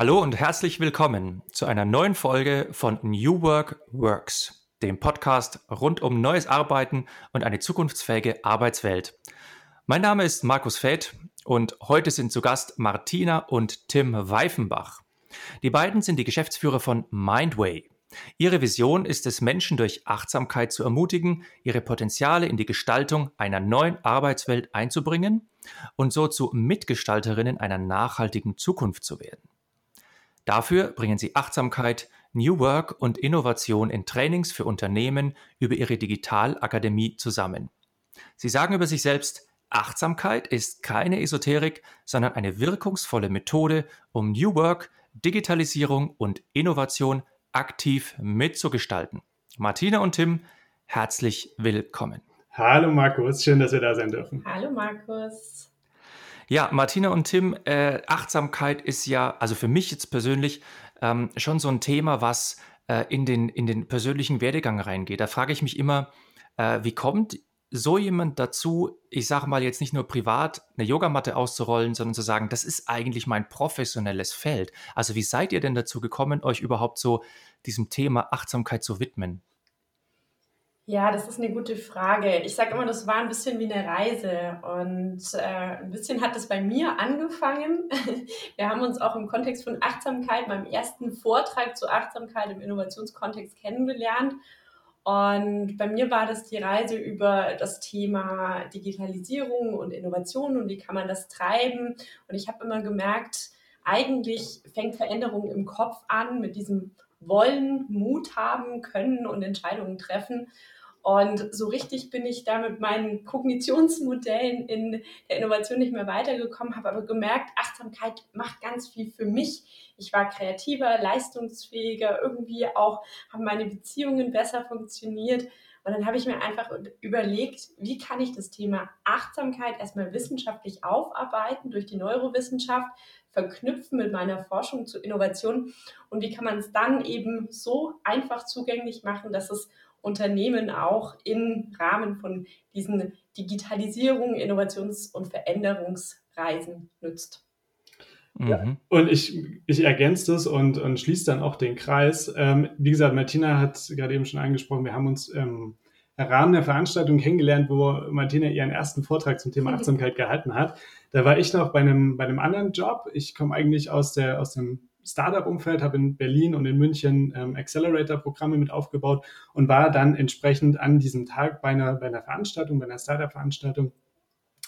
Hallo und herzlich willkommen zu einer neuen Folge von New Work Works, dem Podcast rund um neues Arbeiten und eine zukunftsfähige Arbeitswelt. Mein Name ist Markus Feld und heute sind zu Gast Martina und Tim Weifenbach. Die beiden sind die Geschäftsführer von Mindway. Ihre Vision ist es, Menschen durch Achtsamkeit zu ermutigen, ihre Potenziale in die Gestaltung einer neuen Arbeitswelt einzubringen und so zu Mitgestalterinnen einer nachhaltigen Zukunft zu werden. Dafür bringen sie Achtsamkeit, New Work und Innovation in Trainings für Unternehmen über ihre Digitalakademie zusammen. Sie sagen über sich selbst, Achtsamkeit ist keine Esoterik, sondern eine wirkungsvolle Methode, um New Work, Digitalisierung und Innovation aktiv mitzugestalten. Martina und Tim, herzlich willkommen. Hallo Markus, schön, dass wir da sein dürfen. Hallo Markus. Ja, Martina und Tim, äh, Achtsamkeit ist ja, also für mich jetzt persönlich, ähm, schon so ein Thema, was äh, in, den, in den persönlichen Werdegang reingeht. Da frage ich mich immer, äh, wie kommt so jemand dazu, ich sage mal jetzt nicht nur privat eine Yogamatte auszurollen, sondern zu sagen, das ist eigentlich mein professionelles Feld. Also wie seid ihr denn dazu gekommen, euch überhaupt so diesem Thema Achtsamkeit zu widmen? Ja, das ist eine gute Frage. Ich sage immer, das war ein bisschen wie eine Reise und äh, ein bisschen hat es bei mir angefangen. Wir haben uns auch im Kontext von Achtsamkeit, meinem ersten Vortrag zu Achtsamkeit im Innovationskontext kennengelernt. Und bei mir war das die Reise über das Thema Digitalisierung und Innovation und wie kann man das treiben. Und ich habe immer gemerkt, eigentlich fängt Veränderung im Kopf an mit diesem Wollen, Mut haben, können und Entscheidungen treffen. Und so richtig bin ich da mit meinen Kognitionsmodellen in der Innovation nicht mehr weitergekommen, habe aber gemerkt, Achtsamkeit macht ganz viel für mich. Ich war kreativer, leistungsfähiger, irgendwie auch haben meine Beziehungen besser funktioniert. Und dann habe ich mir einfach überlegt, wie kann ich das Thema Achtsamkeit erstmal wissenschaftlich aufarbeiten durch die Neurowissenschaft, verknüpfen mit meiner Forschung zur Innovation und wie kann man es dann eben so einfach zugänglich machen, dass es Unternehmen auch im Rahmen von diesen Digitalisierung, Innovations- und Veränderungsreisen nützt. Ja. Mhm. Und ich, ich ergänze das und, und schließe dann auch den Kreis. Ähm, wie gesagt, Martina hat gerade eben schon angesprochen, wir haben uns ähm, im Rahmen der Veranstaltung kennengelernt, wo Martina ihren ersten Vortrag zum Thema Achtsamkeit gehalten hat. Da war ich noch bei einem, bei einem anderen Job. Ich komme eigentlich aus, der, aus dem Startup-Umfeld, habe in Berlin und in München ähm, Accelerator-Programme mit aufgebaut und war dann entsprechend an diesem Tag bei einer, bei einer Veranstaltung, bei einer Startup-Veranstaltung,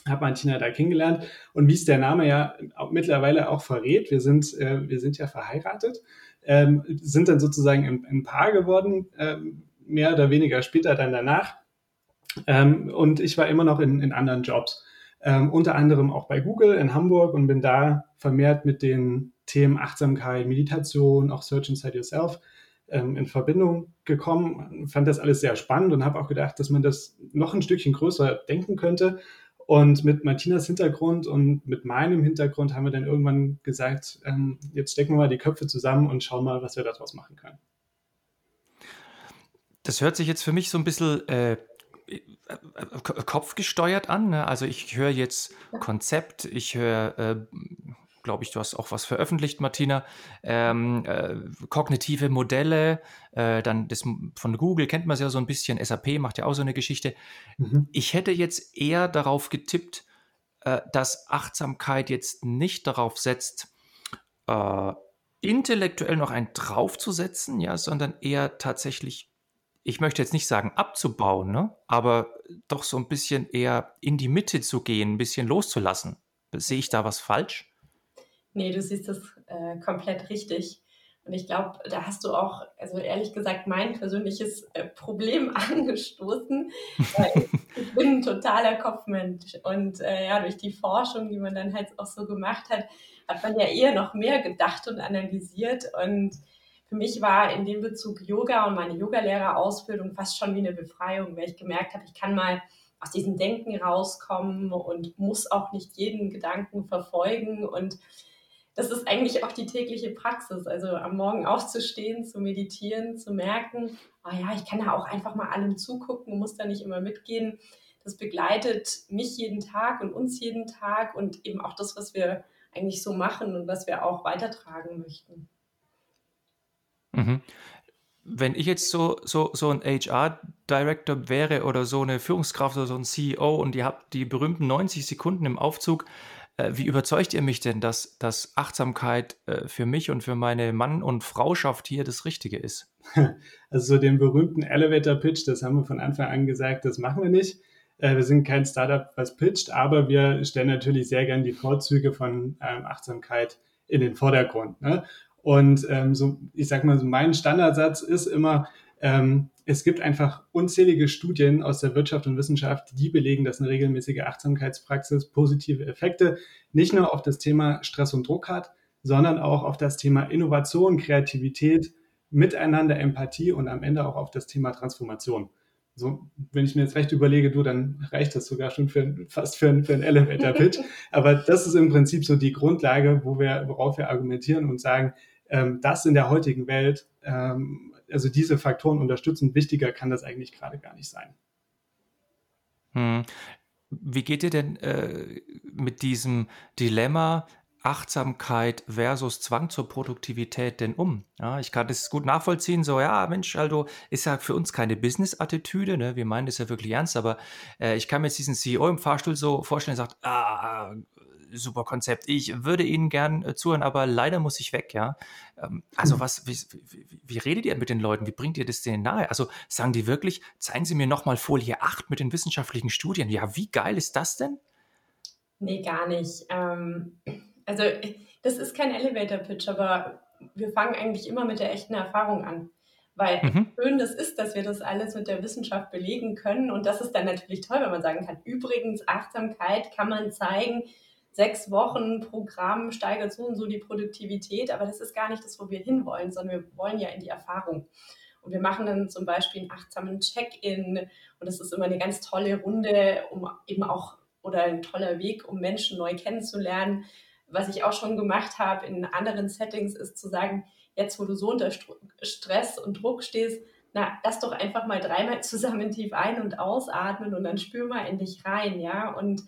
habe Martina da kennengelernt. Und wie es der Name ja mittlerweile auch verrät, wir sind, äh, wir sind ja verheiratet, ähm, sind dann sozusagen ein, ein Paar geworden, ähm, mehr oder weniger später dann danach. Ähm, und ich war immer noch in, in anderen Jobs. Ähm, unter anderem auch bei Google in Hamburg und bin da vermehrt mit den Themen Achtsamkeit, Meditation, auch Search Inside Yourself ähm, in Verbindung gekommen. Fand das alles sehr spannend und habe auch gedacht, dass man das noch ein Stückchen größer denken könnte. Und mit Martinas Hintergrund und mit meinem Hintergrund haben wir dann irgendwann gesagt, ähm, jetzt stecken wir mal die Köpfe zusammen und schauen mal, was wir daraus machen können. Das hört sich jetzt für mich so ein bisschen äh, kopfgesteuert an. Ne? Also ich höre jetzt Konzept, ich höre äh, glaube ich, du hast auch was veröffentlicht, Martina, ähm, äh, kognitive Modelle, äh, dann das von Google kennt man es ja so ein bisschen, SAP macht ja auch so eine Geschichte. Mhm. Ich hätte jetzt eher darauf getippt, äh, dass Achtsamkeit jetzt nicht darauf setzt, äh, intellektuell noch einen draufzusetzen, ja, sondern eher tatsächlich, ich möchte jetzt nicht sagen abzubauen, ne, aber doch so ein bisschen eher in die Mitte zu gehen, ein bisschen loszulassen. Sehe ich da was falsch? Nee, du siehst das äh, komplett richtig. Und ich glaube, da hast du auch, also ehrlich gesagt, mein persönliches äh, Problem angestoßen. ich bin ein totaler Kopfmensch. Und äh, ja, durch die Forschung, die man dann halt auch so gemacht hat, hat man ja eher noch mehr gedacht und analysiert. Und für mich war in dem Bezug Yoga und meine Yogalehrerausbildung fast schon wie eine Befreiung, weil ich gemerkt habe, ich kann mal aus diesem Denken rauskommen und muss auch nicht jeden Gedanken verfolgen. Und das ist eigentlich auch die tägliche Praxis. Also am Morgen aufzustehen, zu meditieren, zu merken, oh ja, ich kann da auch einfach mal allem zugucken, muss da nicht immer mitgehen. Das begleitet mich jeden Tag und uns jeden Tag und eben auch das, was wir eigentlich so machen und was wir auch weitertragen möchten. Mhm wenn ich jetzt so, so, so ein HR-Director wäre oder so eine Führungskraft oder so ein CEO und ihr habt die berühmten 90 Sekunden im Aufzug, wie überzeugt ihr mich denn, dass, dass Achtsamkeit äh, für mich und für meine Mann- und Frauschaft hier das Richtige ist? Also so den berühmten Elevator-Pitch, das haben wir von Anfang an gesagt, das machen wir nicht. Äh, wir sind kein Startup, was pitcht, aber wir stellen natürlich sehr gern die Vorzüge von ähm, Achtsamkeit in den Vordergrund. Ne? Und ähm, so, ich sag mal, so mein Standardsatz ist immer, ähm, es gibt einfach unzählige Studien aus der Wirtschaft und Wissenschaft, die belegen, dass eine regelmäßige Achtsamkeitspraxis positive Effekte nicht nur auf das Thema Stress und Druck hat, sondern auch auf das Thema Innovation, Kreativität, Miteinander, Empathie und am Ende auch auf das Thema Transformation. So, wenn ich mir jetzt recht überlege, du, dann reicht das sogar schon für, fast für, für einen Elevator-Pitch. Aber das ist im Prinzip so die Grundlage, wo wir, worauf wir argumentieren und sagen, ähm, das in der heutigen Welt, ähm, also diese Faktoren unterstützen, wichtiger kann das eigentlich gerade gar nicht sein. Hm. Wie geht ihr denn äh, mit diesem Dilemma Achtsamkeit versus Zwang zur Produktivität denn um? Ja, ich kann das gut nachvollziehen, so, ja, Mensch, Aldo, ist ja für uns keine Business-Attitüde, ne? wir meinen das ja wirklich ernst, aber äh, ich kann mir jetzt diesen CEO im Fahrstuhl so vorstellen, der sagt, ah, super Konzept. Ich würde Ihnen gern äh, zuhören, aber leider muss ich weg, ja. Ähm, also hm. was, wie, wie, wie, redet ihr mit den Leuten? Wie bringt ihr das denen nahe? Also sagen die wirklich, zeigen Sie mir nochmal Folie 8 mit den wissenschaftlichen Studien. Ja, wie geil ist das denn? Nee, gar nicht. Ähm, also das ist kein Elevator-Pitch, aber wir fangen eigentlich immer mit der echten Erfahrung an. Weil mhm. schön das ist, dass wir das alles mit der Wissenschaft belegen können. Und das ist dann natürlich toll, wenn man sagen kann, übrigens, Achtsamkeit kann man zeigen, sechs Wochen Programm steigert so und so die Produktivität, aber das ist gar nicht das, wo wir hinwollen, sondern wir wollen ja in die Erfahrung. Und wir machen dann zum Beispiel einen achtsamen Check-in und das ist immer eine ganz tolle Runde, um eben auch oder ein toller Weg, um Menschen neu kennenzulernen. Was ich auch schon gemacht habe in anderen Settings, ist zu sagen, jetzt wo du so unter Stress und Druck stehst, na, lass doch einfach mal dreimal zusammen tief ein- und ausatmen und dann spür mal in dich rein, ja. Und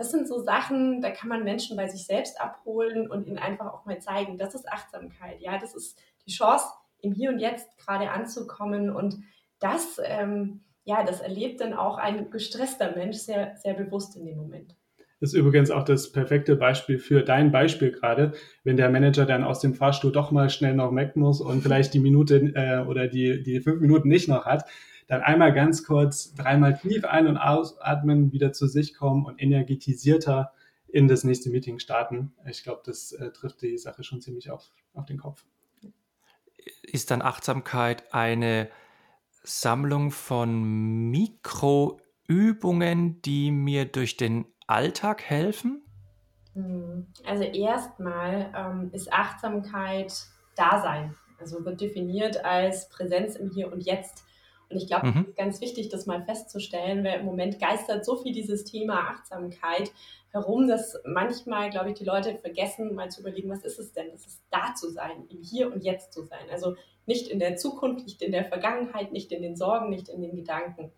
das sind so Sachen, da kann man Menschen bei sich selbst abholen und ihnen einfach auch mal zeigen, das ist Achtsamkeit. Ja, das ist die Chance, im Hier und Jetzt gerade anzukommen. Und das, ähm, ja, das erlebt dann auch ein gestresster Mensch sehr, sehr bewusst in dem Moment. Das ist übrigens auch das perfekte Beispiel für dein Beispiel gerade, wenn der Manager dann aus dem Fahrstuhl doch mal schnell noch weg muss und vielleicht die Minute äh, oder die, die fünf Minuten nicht noch hat, dann einmal ganz kurz dreimal tief ein- und ausatmen, wieder zu sich kommen und energetisierter in das nächste Meeting starten. Ich glaube, das äh, trifft die Sache schon ziemlich auf, auf den Kopf. Ist dann Achtsamkeit eine Sammlung von Mikroübungen, die mir durch den Alltag helfen? Hm, also erstmal ähm, ist Achtsamkeit Dasein. Also wird definiert als Präsenz im Hier und Jetzt. Und ich glaube, mhm. es ist ganz wichtig, das mal festzustellen, weil im Moment geistert so viel dieses Thema Achtsamkeit herum, dass manchmal, glaube ich, die Leute vergessen, mal zu überlegen, was ist es denn? Das ist da zu sein, im Hier und Jetzt zu sein. Also nicht in der Zukunft, nicht in der Vergangenheit, nicht in den Sorgen, nicht in den Gedanken.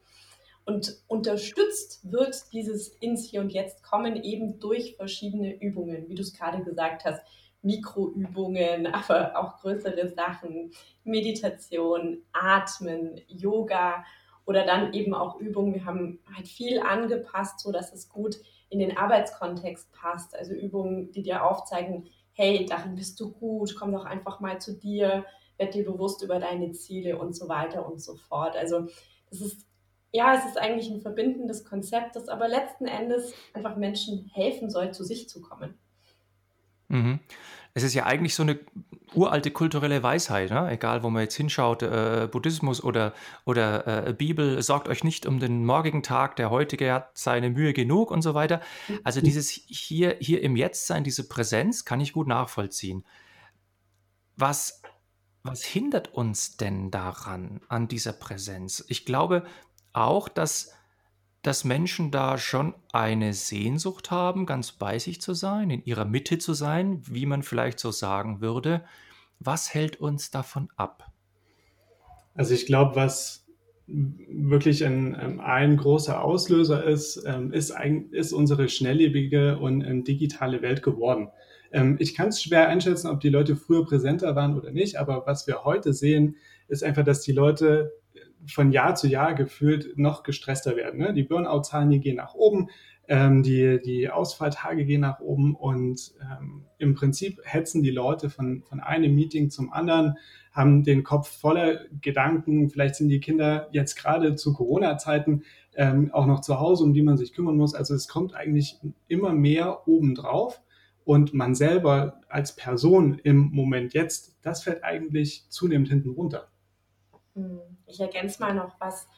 Und unterstützt wird dieses ins Hier und Jetzt kommen eben durch verschiedene Übungen, wie du es gerade gesagt hast. Mikroübungen, aber auch größere Sachen, Meditation, Atmen, Yoga oder dann eben auch Übungen. Wir haben halt viel angepasst, so dass es gut in den Arbeitskontext passt. Also Übungen, die dir aufzeigen, hey, darin bist du gut, komm doch einfach mal zu dir, werd dir bewusst über deine Ziele und so weiter und so fort. Also es ist ja, es ist eigentlich ein verbindendes Konzept, das aber letzten Endes einfach Menschen helfen soll, zu sich zu kommen. Mhm. Es ist ja eigentlich so eine uralte kulturelle Weisheit, ne? egal wo man jetzt hinschaut, äh, Buddhismus oder, oder äh, Bibel, sorgt euch nicht um den morgigen Tag, der heutige hat seine Mühe genug und so weiter. Also mhm. dieses hier, hier im Jetzt sein, diese Präsenz kann ich gut nachvollziehen. Was was hindert uns denn daran, an dieser Präsenz? Ich glaube auch, dass, dass Menschen da schon eine Sehnsucht haben, ganz bei sich zu sein, in ihrer Mitte zu sein, wie man vielleicht so sagen würde. Was hält uns davon ab? Also ich glaube, was wirklich ein, ähm, ein großer Auslöser ist, ähm, ist, ein, ist unsere schnelllebige und ähm, digitale Welt geworden. Ich kann es schwer einschätzen, ob die Leute früher präsenter waren oder nicht, aber was wir heute sehen, ist einfach, dass die Leute von Jahr zu Jahr gefühlt noch gestresster werden. Ne? Die Burnout-Zahlen, die gehen nach oben, ähm, die, die Ausfalltage gehen nach oben und ähm, im Prinzip hetzen die Leute von, von einem Meeting zum anderen, haben den Kopf voller Gedanken. Vielleicht sind die Kinder jetzt gerade zu Corona-Zeiten ähm, auch noch zu Hause, um die man sich kümmern muss. Also es kommt eigentlich immer mehr obendrauf. Und man selber als Person im Moment jetzt, das fällt eigentlich zunehmend hinten runter. Hm, ich ergänze mal noch was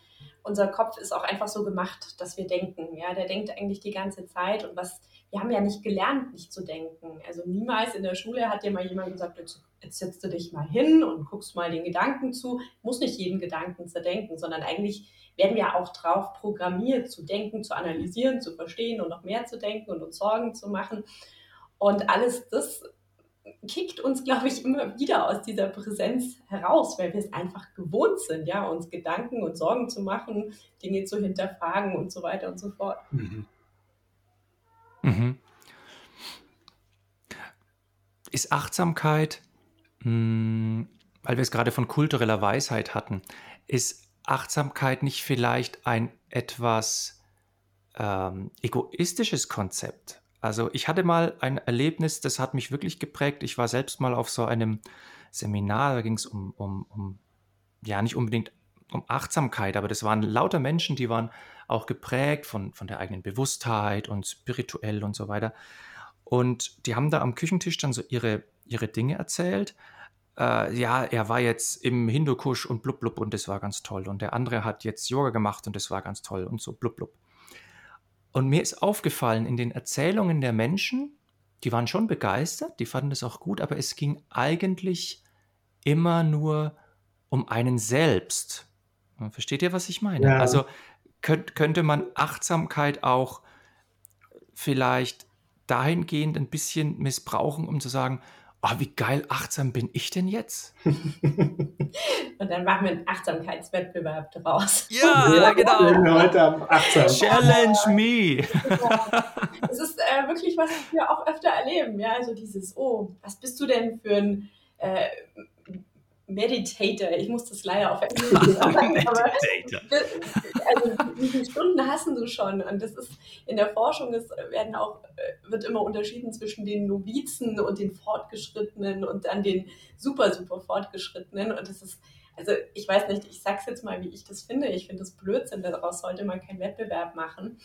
unser Kopf ist auch einfach so gemacht, dass wir denken. Ja, der denkt eigentlich die ganze Zeit und was, wir haben ja nicht gelernt, nicht zu denken. Also niemals in der Schule hat dir mal jemand gesagt, jetzt, setzt du dich mal hin und guckst mal den Gedanken zu. Muss nicht jeden Gedanken zerdenken, sondern eigentlich werden wir auch drauf programmiert, zu denken, zu analysieren, zu verstehen und noch mehr zu denken und uns Sorgen zu machen. Und alles das kickt uns, glaube ich, immer wieder aus dieser Präsenz heraus, weil wir es einfach gewohnt sind, ja, uns Gedanken und Sorgen zu machen, Dinge zu hinterfragen und so weiter und so fort. Mhm. Mhm. Ist Achtsamkeit, mh, hm, weil wir es gerade von kultureller Weisheit hatten, ist Achtsamkeit nicht vielleicht ein etwas ähm, egoistisches Konzept? Also ich hatte mal ein Erlebnis, das hat mich wirklich geprägt. Ich war selbst mal auf so einem Seminar, da ging es um, um, um, ja nicht unbedingt um Achtsamkeit, aber das waren lauter Menschen, die waren auch geprägt von, von der eigenen Bewusstheit und spirituell und so weiter. Und die haben da am Küchentisch dann so ihre, ihre Dinge erzählt. Äh, ja, er war jetzt im Hindukusch und blub blub und das war ganz toll. Und der andere hat jetzt Yoga gemacht und das war ganz toll und so blub blub. Und mir ist aufgefallen, in den Erzählungen der Menschen, die waren schon begeistert, die fanden das auch gut, aber es ging eigentlich immer nur um einen selbst. Versteht ihr, was ich meine? Ja. Also könnt, könnte man Achtsamkeit auch vielleicht dahingehend ein bisschen missbrauchen, um zu sagen, oh, wie geil achtsam bin ich denn jetzt? Und dann machen wir einen Achtsamkeitswettbewerb draus. Ja, ja genau. Heute am Achtsam. Challenge me. Es ist äh, wirklich, was wir auch öfter erleben. Ja, also dieses, oh, was bist du denn für ein äh, Meditator. Ich muss das leider auf Englisch sagen. Meditator. also wie viele Stunden hast du schon? Und das ist in der Forschung ist, werden auch, äh, wird immer unterschieden zwischen den Novizen und den Fortgeschrittenen und dann den super, super Fortgeschrittenen. Und das ist, also ich weiß nicht, ich sag's jetzt mal, wie ich das finde. Ich finde das Blödsinn, daraus sollte man keinen Wettbewerb machen.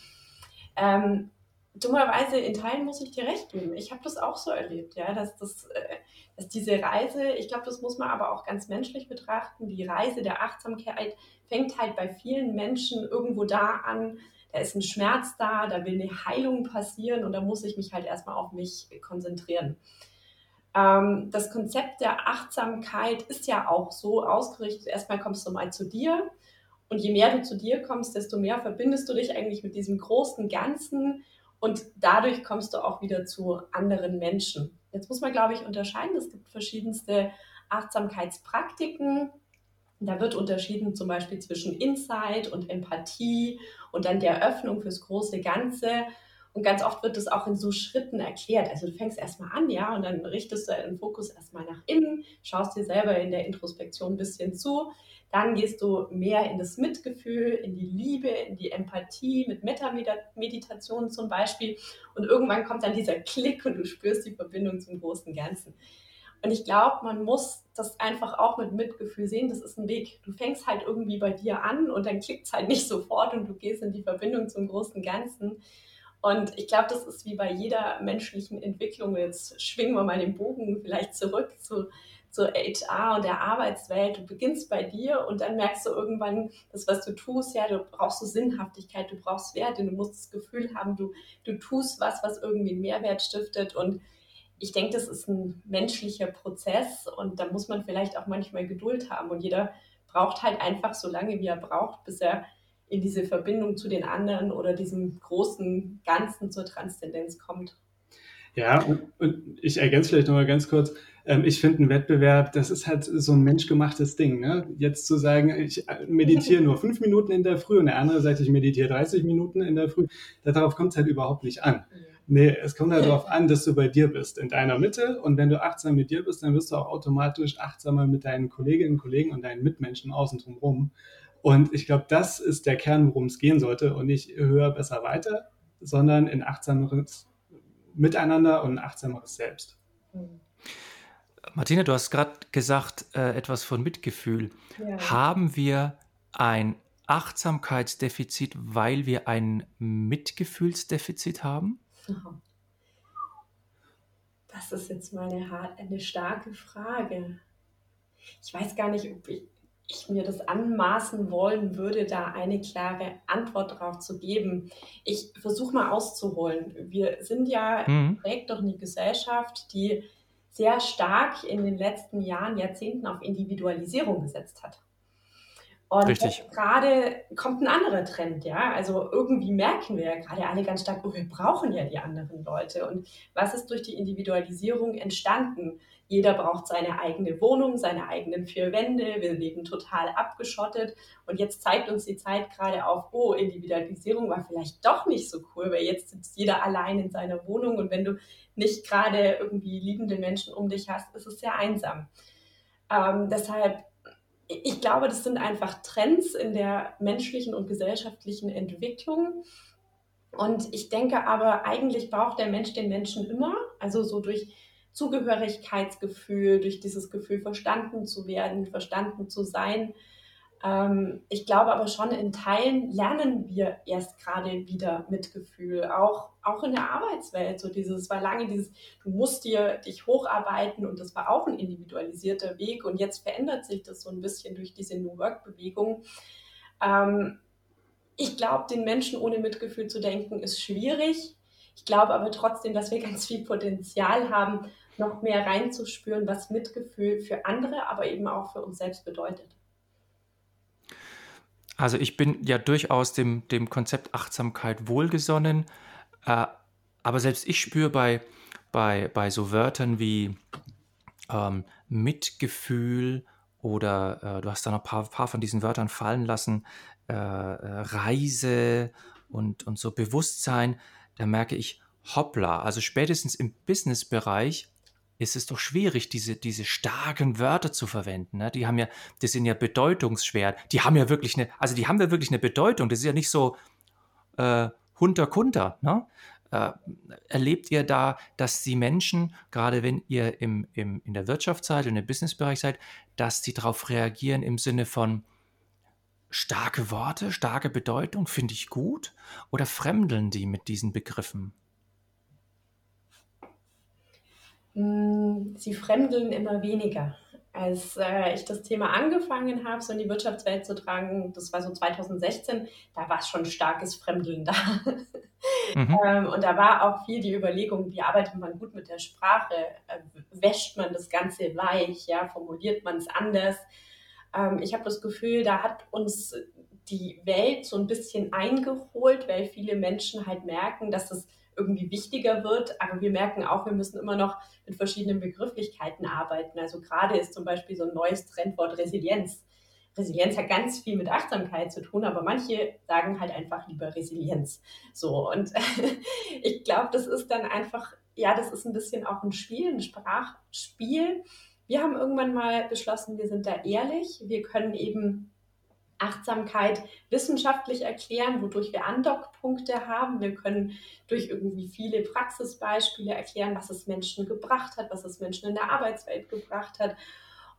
Ähm, dummerweise in Teilen muss ich dir recht geben. Ich habe das auch so erlebt, ja, dass das, äh, dass diese Reise, ich glaube, das muss man aber auch ganz menschlich betrachten. Die Reise der Achtsamkeit fängt halt bei vielen Menschen irgendwo da an. Da ist ein Schmerz da, da will eine Heilung passieren und da muss ich mich halt erstmal auf mich konzentrieren. Ähm, das Konzept der Achtsamkeit ist ja auch so ausgerichtet. Erstmal kommst du mal zu dir und je mehr du zu dir kommst, desto mehr verbindest du dich eigentlich mit diesem großen Ganzen und dadurch kommst du auch wieder zu anderen Menschen. Jetzt muss man, glaube ich, unterscheiden. Es gibt verschiedenste Achtsamkeitspraktiken. Da wird unterschieden zum Beispiel zwischen Insight und Empathie und dann der Öffnung fürs große Ganze. Und ganz oft wird das auch in so Schritten erklärt. Also du fängst erstmal an, ja, und dann richtest du deinen Fokus erstmal nach innen, schaust dir selber in der Introspektion ein bisschen zu, dann gehst du mehr in das Mitgefühl, in die Liebe, in die Empathie, mit Metameditation zum Beispiel. Und irgendwann kommt dann dieser Klick und du spürst die Verbindung zum großen Ganzen. Und ich glaube, man muss das einfach auch mit Mitgefühl sehen. Das ist ein Weg. Du fängst halt irgendwie bei dir an und dann klickt es halt nicht sofort und du gehst in die Verbindung zum großen Ganzen. Und ich glaube, das ist wie bei jeder menschlichen Entwicklung. Jetzt schwingen wir mal den Bogen vielleicht zurück zu zur HR und der Arbeitswelt. Du beginnst bei dir und dann merkst du irgendwann, das, was du tust, ja, du brauchst so Sinnhaftigkeit, du brauchst Werte, du musst das Gefühl haben, du, du tust was, was irgendwie einen Mehrwert stiftet und ich denke, das ist ein menschlicher Prozess und da muss man vielleicht auch manchmal Geduld haben und jeder braucht halt einfach so lange, wie er braucht, bis er in diese Verbindung zu den anderen oder diesem großen Ganzen zur Transzendenz kommt. Ja, und ich ergänze vielleicht nochmal ganz kurz. Ähm, ich finde, ein Wettbewerb, das ist halt so ein menschgemachtes Ding. Ne? Jetzt zu sagen, ich meditiere nur fünf Minuten in der Früh und der andere sagt, ich meditiere 30 Minuten in der Früh, darauf kommt es halt überhaupt nicht an. Nee, es kommt halt darauf an, dass du bei dir bist, in deiner Mitte. Und wenn du achtsam mit dir bist, dann wirst du auch automatisch achtsamer mit deinen Kolleginnen und Kollegen und deinen Mitmenschen außen drum rum. Und ich glaube, das ist der Kern, worum es gehen sollte. Und nicht höher, besser, weiter, sondern in achtsameres Miteinander und ein achtsameres Selbst. Martina, du hast gerade gesagt, äh, etwas von Mitgefühl. Ja. Haben wir ein Achtsamkeitsdefizit, weil wir ein Mitgefühlsdefizit haben? Das ist jetzt mal eine, eine starke Frage. Ich weiß gar nicht, ob ich, ich mir das anmaßen wollen würde, da eine klare Antwort darauf zu geben. Ich versuche mal auszuholen. Wir sind ja mhm. prägt durch eine Gesellschaft, die sehr stark in den letzten Jahren, Jahrzehnten auf Individualisierung gesetzt hat. Und Richtig. gerade kommt ein anderer Trend, ja. Also irgendwie merken wir ja gerade alle ganz stark, oh, wir brauchen ja die anderen Leute. Und was ist durch die Individualisierung entstanden? Jeder braucht seine eigene Wohnung, seine eigenen vier Wände. Wir leben total abgeschottet. Und jetzt zeigt uns die Zeit gerade auf, oh, Individualisierung war vielleicht doch nicht so cool, weil jetzt sitzt jeder allein in seiner Wohnung. Und wenn du nicht gerade irgendwie liebende Menschen um dich hast, ist es sehr einsam. Ähm, deshalb ich glaube, das sind einfach Trends in der menschlichen und gesellschaftlichen Entwicklung. Und ich denke aber, eigentlich braucht der Mensch den Menschen immer, also so durch Zugehörigkeitsgefühl, durch dieses Gefühl, verstanden zu werden, verstanden zu sein, ähm, ich glaube aber schon, in Teilen lernen wir erst gerade wieder Mitgefühl, auch, auch in der Arbeitswelt. So dieses war lange dieses, du musst dir dich hocharbeiten und das war auch ein individualisierter Weg und jetzt verändert sich das so ein bisschen durch diese New Work-Bewegung. Ähm, ich glaube, den Menschen ohne Mitgefühl zu denken, ist schwierig. Ich glaube aber trotzdem, dass wir ganz viel Potenzial haben, noch mehr reinzuspüren, was Mitgefühl für andere, aber eben auch für uns selbst bedeutet. Also ich bin ja durchaus dem, dem Konzept Achtsamkeit wohlgesonnen, äh, aber selbst ich spüre bei, bei, bei so Wörtern wie ähm, Mitgefühl oder äh, du hast da noch ein paar, paar von diesen Wörtern fallen lassen, äh, äh Reise und, und so Bewusstsein, da merke ich, hoppla, also spätestens im Business-Bereich ist es doch schwierig, diese, diese starken Wörter zu verwenden. Ne? Die haben ja, die sind ja bedeutungsschwer. Die haben ja wirklich eine, also die haben ja wirklich eine Bedeutung. Das ist ja nicht so äh, Hunter Kunter. Ne? Äh, erlebt ihr da, dass die Menschen, gerade wenn ihr im, im, in der Wirtschaft seid und im Businessbereich seid, dass sie darauf reagieren im Sinne von starke Worte, starke Bedeutung, finde ich gut? Oder fremdeln die mit diesen Begriffen? Hm, sie fremdeln immer weniger. Als äh, ich das Thema angefangen habe, so in die Wirtschaftswelt zu tragen, das war so 2016, da war schon starkes Fremdeln da. Mhm. ähm, und da war auch viel die Überlegung, wie arbeitet man gut mit der Sprache, äh, wäscht man das Ganze weich, ja, formuliert man es anders. Ähm, ich habe das Gefühl, da hat uns die Welt so ein bisschen eingeholt, weil viele Menschen halt merken, dass es irgendwie wichtiger wird. Aber wir merken auch, wir müssen immer noch mit verschiedenen Begrifflichkeiten arbeiten. Also gerade ist zum Beispiel so ein neues Trendwort Resilienz. Resilienz hat ganz viel mit Achtsamkeit zu tun, aber manche sagen halt einfach lieber Resilienz. So, und ich glaube, das ist dann einfach, ja, das ist ein bisschen auch ein Spiel, ein Sprachspiel. Wir haben irgendwann mal beschlossen, wir sind da ehrlich. Wir können eben Achtsamkeit wissenschaftlich erklären, wodurch wir Andockpunkte haben. Wir können durch irgendwie viele Praxisbeispiele erklären, was es Menschen gebracht hat, was es Menschen in der Arbeitswelt gebracht hat.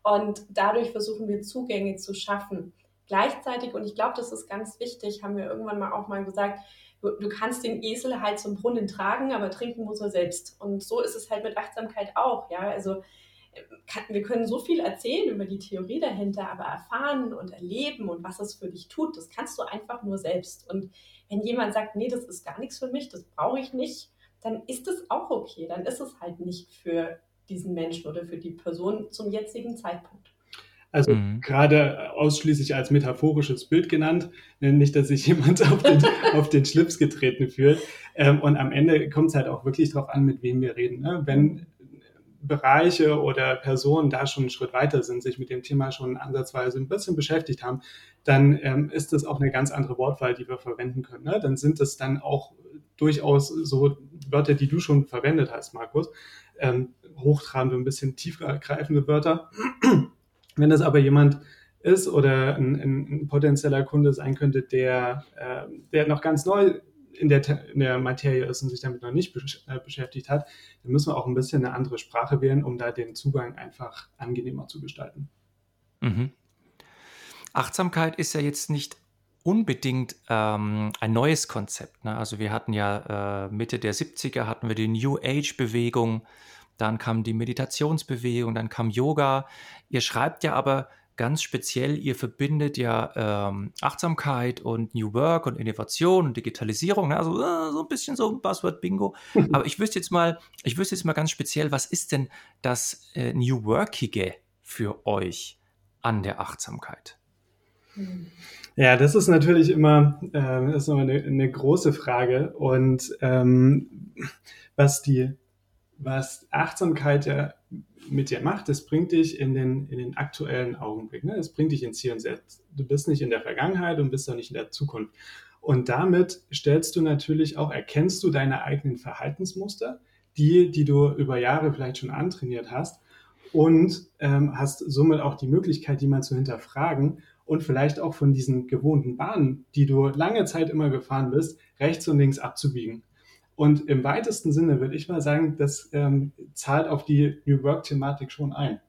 Und dadurch versuchen wir Zugänge zu schaffen. Gleichzeitig, und ich glaube, das ist ganz wichtig, haben wir irgendwann mal auch mal gesagt, du, kannst den Esel halt zum Brunnen tragen, aber trinken muss er selbst. Und so ist es halt mit Achtsamkeit auch. Ja, also wir können so viel erzählen über die Theorie dahinter, aber erfahren und erleben und was es für dich tut, das kannst du einfach nur selbst. Und wenn jemand sagt, nee, das ist gar nichts für mich, das brauche ich nicht, dann ist es auch okay. Dann ist es halt nicht für diesen Menschen oder für die Person zum jetzigen Zeitpunkt. Also mhm. gerade ausschließlich als metaphorisches Bild genannt, nicht, dass sich jemand auf den, auf den Schlips getreten fühlt. Ähm, und am Ende kommt es halt auch wirklich darauf an, mit wem wir reden. Ne? Wenn Bereiche oder Personen da schon einen Schritt weiter sind, sich mit dem Thema schon ansatzweise ein bisschen beschäftigt haben, dann ähm, ist das auch eine ganz andere Wortwahl, die wir verwenden können. Ne? Dann sind das dann auch durchaus so Wörter, die du schon verwendet hast, Markus. Ähm, hochtrabende, ein bisschen tiefgreifende Wörter. Wenn das aber jemand ist oder ein, ein, potenzieller Kunde sein könnte, der, äh, der noch ganz neu in der, in der Materie ist und sich damit noch nicht besch äh, beschäftigt hat, dann müssen wir auch ein bisschen eine andere Sprache wählen, um da den Zugang einfach angenehmer zu gestalten. Mhm. Achtsamkeit ist ja jetzt nicht unbedingt ähm, ein neues Konzept. Ne? Also wir hatten ja äh, Mitte der 70er hatten wir die New Age Bewegung, dann kam die Meditationsbewegung, dann kam Yoga. Ihr schreibt ja aber ganz speziell, ihr verbindet ja ähm, Achtsamkeit und New Work und Innovation und Digitalisierung, ne? also äh, so ein bisschen so ein Buzzword-Bingo. Aber ich wüsste jetzt mal, ich wüsste jetzt mal ganz speziell, was ist denn das äh, New Workige für euch an der Achtsamkeit? Ja, das ist natürlich immer, äh, ist immer eine, eine, große Frage. Und ähm, was die, was Achtsamkeit ja mit dir macht, das bringt dich in den, in den aktuellen Augenblick. Ne? Das bringt dich ins Hier und Jetzt. Du bist nicht in der Vergangenheit und bist auch nicht in der Zukunft. Und damit stellst du natürlich auch, erkennst du deine eigenen Verhaltensmuster, die, die du über Jahre vielleicht schon antrainiert hast und ähm, hast somit auch die Möglichkeit, die mal zu hinterfragen und vielleicht auch von diesen gewohnten Bahnen, die du lange Zeit immer gefahren bist, rechts und links abzubiegen. Und im weitesten Sinne würde ich mal sagen, das ähm, zahlt auf die New Work-Thematik schon ein.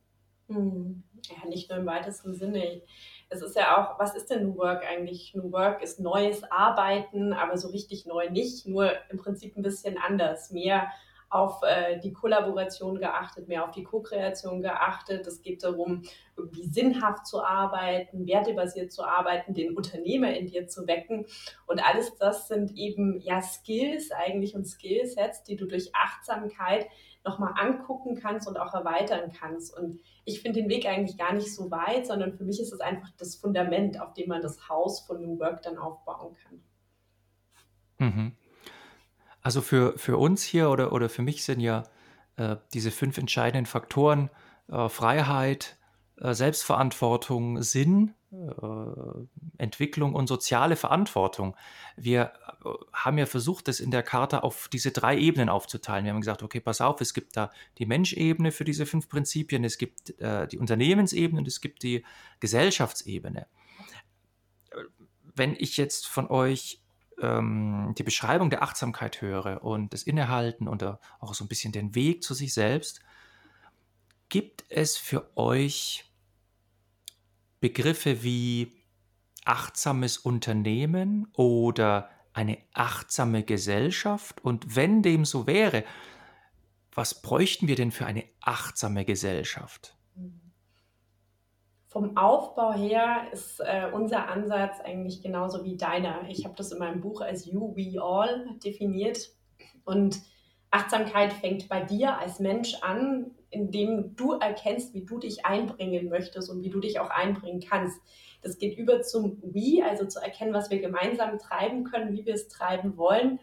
Hm. Ja, nicht nur im weitesten Sinne. Es ist ja auch, was ist denn New Work eigentlich? New Work ist neues Arbeiten, aber so richtig neu nicht, nur im Prinzip ein bisschen anders. Mehr auf äh, die Kollaboration geachtet, mehr auf die Co-Kreation geachtet. Es geht darum, irgendwie sinnhaft zu arbeiten, wertebasiert zu arbeiten, den Unternehmer in dir zu wecken. Und alles das sind eben ja Skills eigentlich und Skillsets, die du durch Achtsamkeit nochmal angucken kannst und auch erweitern kannst. Und ich finde den Weg eigentlich gar nicht so weit, sondern für mich ist es einfach das Fundament, auf dem man das Haus von New Work dann aufbauen kann. Mhm. Also für, für uns hier oder, oder für mich sind ja äh, diese fünf entscheidenden Faktoren äh, Freiheit, äh, Selbstverantwortung, Sinn, äh, Entwicklung und soziale Verantwortung. Wir äh, haben ja versucht, das in der Karte auf diese drei Ebenen aufzuteilen. Wir haben gesagt, okay, pass auf, es gibt da die Menschebene für diese fünf Prinzipien, es gibt äh, die Unternehmensebene und es gibt die Gesellschaftsebene. Wenn ich jetzt von euch ähm, die Beschreibung der Achtsamkeit höre und das Innehalten und auch so ein bisschen den Weg zu sich selbst, gibt es für euch Begriffe wie achtsames Unternehmen oder eine achtsame Gesellschaft? Und wenn dem so wäre, was bräuchten wir denn für eine achtsame Gesellschaft? Vom Aufbau her ist äh, unser Ansatz eigentlich genauso wie deiner. Ich habe das in meinem Buch als You, We All definiert. Und Achtsamkeit fängt bei dir als Mensch an, indem du erkennst, wie du dich einbringen möchtest und wie du dich auch einbringen kannst. Das geht über zum We, also zu erkennen, was wir gemeinsam treiben können, wie wir es treiben wollen,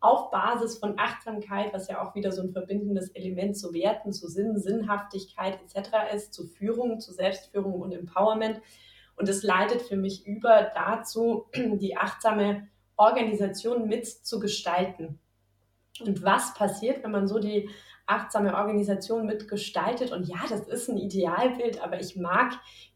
auf Basis von Achtsamkeit, was ja auch wieder so ein verbindendes Element zu Werten, zu Sinn, Sinnhaftigkeit etc. ist, zu Führung, zu Selbstführung und Empowerment. Und es leitet für mich über dazu, die achtsame Organisation mitzugestalten. Und was passiert, wenn man so die achtsame Organisation mitgestaltet? Und ja, das ist ein Idealbild, aber ich mag